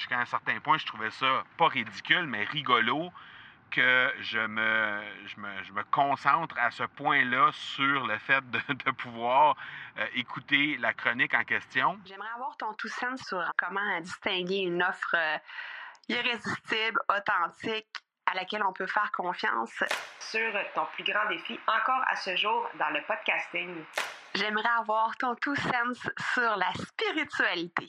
jusqu'à un certain point, je trouvais ça pas ridicule, mais rigolo que je me, je me, je me concentre à ce point-là sur le fait de, de pouvoir euh, écouter la chronique en question. J'aimerais avoir ton tout sens sur comment distinguer une offre euh, irrésistible, authentique, à laquelle on peut faire confiance. Sur ton plus grand défi encore à ce jour dans le podcasting. J'aimerais avoir ton tout sens sur la spiritualité.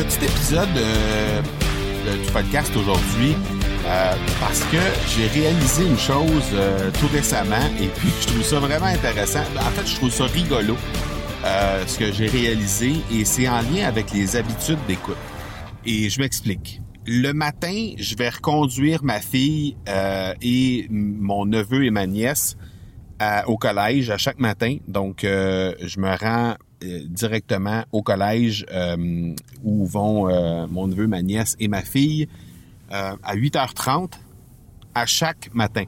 Petit épisode euh, du podcast aujourd'hui euh, parce que j'ai réalisé une chose euh, tout récemment et puis je trouve ça vraiment intéressant. En fait, je trouve ça rigolo ce que j'ai réalisé et c'est en lien avec les habitudes d'écoute. Et je m'explique. Le matin, je vais reconduire ma fille et mon neveu et ma nièce au collège à chaque matin. Donc, euh, je me rends euh, directement au collège euh, où vont euh, mon neveu, ma nièce et ma fille euh, à 8h30 à chaque matin.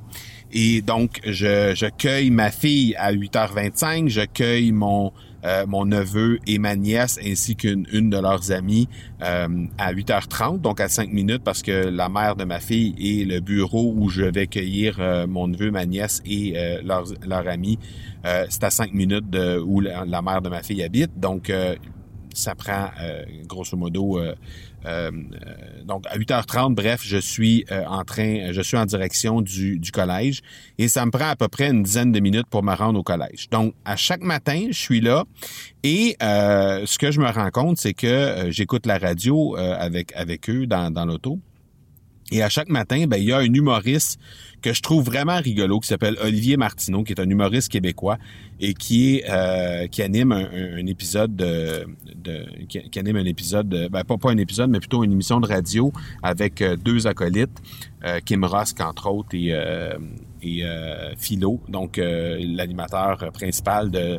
Et donc, je, je cueille ma fille à 8h25, je cueille mon, euh, mon neveu et ma nièce ainsi qu'une une de leurs amies euh, à 8h30, donc à 5 minutes parce que la mère de ma fille et le bureau où je vais cueillir euh, mon neveu, ma nièce et leurs, leurs amis, euh, c'est à 5 minutes de où la, la mère de ma fille habite. Donc, ça prend euh, grosso modo euh, euh, donc à 8h30 bref je suis en train je suis en direction du, collège et ça me prend à peu près une dizaine de minutes pour me rendre au collège. Donc à chaque matin je suis là et ce que je me rends compte c'est que j'écoute la radio avec avec eux dans l'auto et à chaque matin, ben, il y a un humoriste que je trouve vraiment rigolo qui s'appelle Olivier Martineau, qui est un humoriste québécois et qui est euh, qui anime un, épisode de, de- qui, anime un épisode de, ben, pas pas un épisode mais plutôt une émission de radio avec euh, deux acolytes, euh, Kim Rosk entre autres et euh, et euh, Philo, donc l'animateur principal de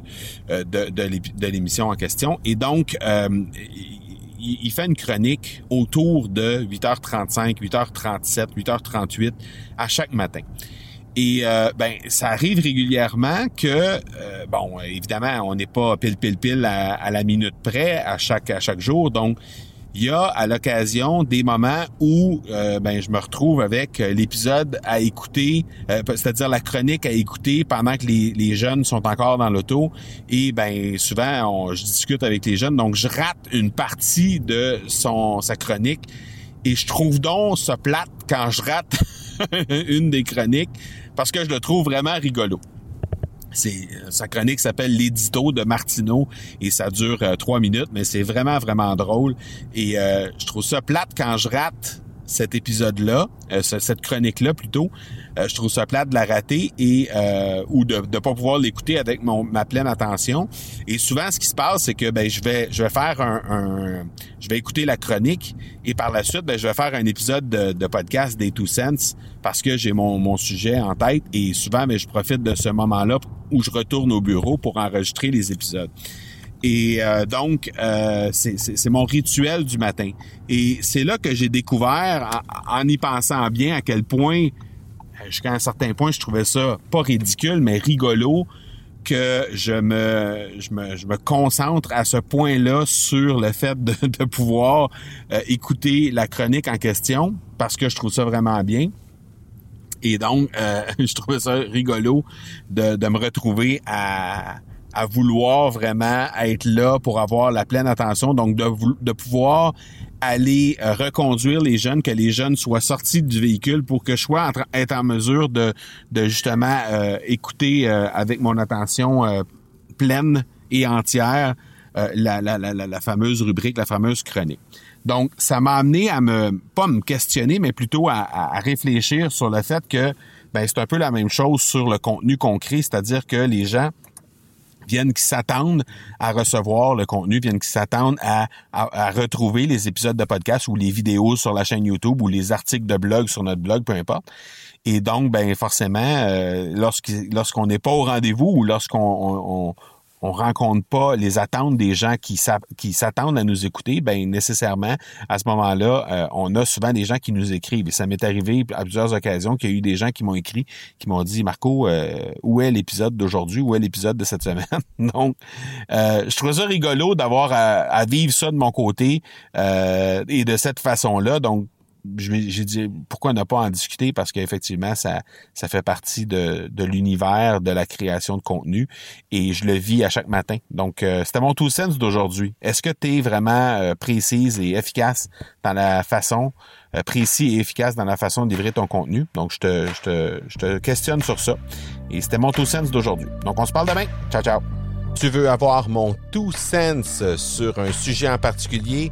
de, de l'émission en question. Et donc il, fait une chronique autour de 8h35, 8h37, 8h38 à chaque matin. Et euh, ben ça arrive régulièrement que euh, bon évidemment on n'est pas pile pile pile à, à la minute près à chaque à chaque jour donc il y a à l'occasion des moments où euh, ben je me retrouve avec euh, l'épisode à écouter, euh, c'est-à-dire la chronique à écouter pendant que les, les jeunes sont encore dans l'auto. Et ben souvent on, je discute avec les jeunes. Donc je rate une partie de son sa chronique. Et je trouve donc ça plate quand je rate une des chroniques parce que je le trouve vraiment rigolo. C'est sa chronique s'appelle l'édito de Martineau et ça dure euh, trois minutes, mais c'est vraiment vraiment drôle. Et euh, je trouve ça plate quand je rate cet épisode-là, euh, ce- cette chronique-là plutôt. Euh, je trouve ça plate de la rater et euh, ou de ne pas pouvoir l'écouter avec mon ma pleine attention. Et souvent, ce qui se passe, c'est que ben je vais je vais faire un, un- je vais écouter la chronique et par la suite, ben je vais faire un épisode de, de podcast des Two Cents parce que j'ai mon, mon sujet en tête et souvent, ben je profite de ce moment-là où je retourne au bureau pour enregistrer les épisodes. Et euh, donc, euh, c'est mon rituel du matin. Et c'est là que j'ai découvert, en, en y pensant bien, à quel point, euh, jusqu'à un certain point, je trouvais ça pas ridicule, mais rigolo, que je me, je me, je me concentre à ce point-là sur le fait de, de pouvoir euh, écouter la chronique en question, parce que je trouve ça vraiment bien. Et donc, euh, je trouvais ça rigolo de, de me retrouver à, à vouloir vraiment être là pour avoir la pleine attention, donc de, de pouvoir aller euh, reconduire les jeunes, que les jeunes soient sortis du véhicule pour que je sois en être en mesure de, de justement euh, écouter euh, avec mon attention euh, pleine et entière euh, la, la, la, la- fameuse rubrique, la fameuse chronique. Donc, ça m'a amené à me, pas me questionner, mais plutôt à, à- réfléchir sur le fait que ben, c'est un peu la même chose sur le contenu qu'on crée, c'est-à-dire que les gens viennent qui s'attendent à recevoir le contenu, viennent qui s'attendent à, à, retrouver les épisodes de podcast ou les vidéos sur la chaîne YouTube ou les articles de blog sur notre blog, peu importe. Et donc, ben forcément, euh, lorsqu'on n'est pas au rendez-vous ou lorsqu'on on rencontre pas les attentes des gens qui s'attendent à nous écouter, ben nécessairement à ce moment-là, euh, on a souvent des gens qui nous écrivent. Et ça m'est arrivé à plusieurs occasions qu'il y a eu des gens qui m'ont écrit, qui m'ont dit Marco, euh, où est l'épisode d'aujourd'hui, où est l'épisode de cette semaine? Donc, euh, je trouve ça rigolo d'avoir à, vivre ça de mon côté et de cette façon-là. Donc j'ai dit pourquoi ne pas en discuter? Parce qu'effectivement ça ça fait partie de, de l'univers de la création de contenu et je le vis à chaque matin. Donc euh, c'était mon tout sens d'aujourd'hui. Est-ce que tu es vraiment euh, précise et efficace dans la façon euh, précis et efficace dans la façon de livrer ton contenu? Donc je te je te je te questionne sur ça. Et c'était mon tout sens d'aujourd'hui. Donc on se parle demain. Ciao ciao. Tu veux avoir mon tout sens sur un sujet en particulier?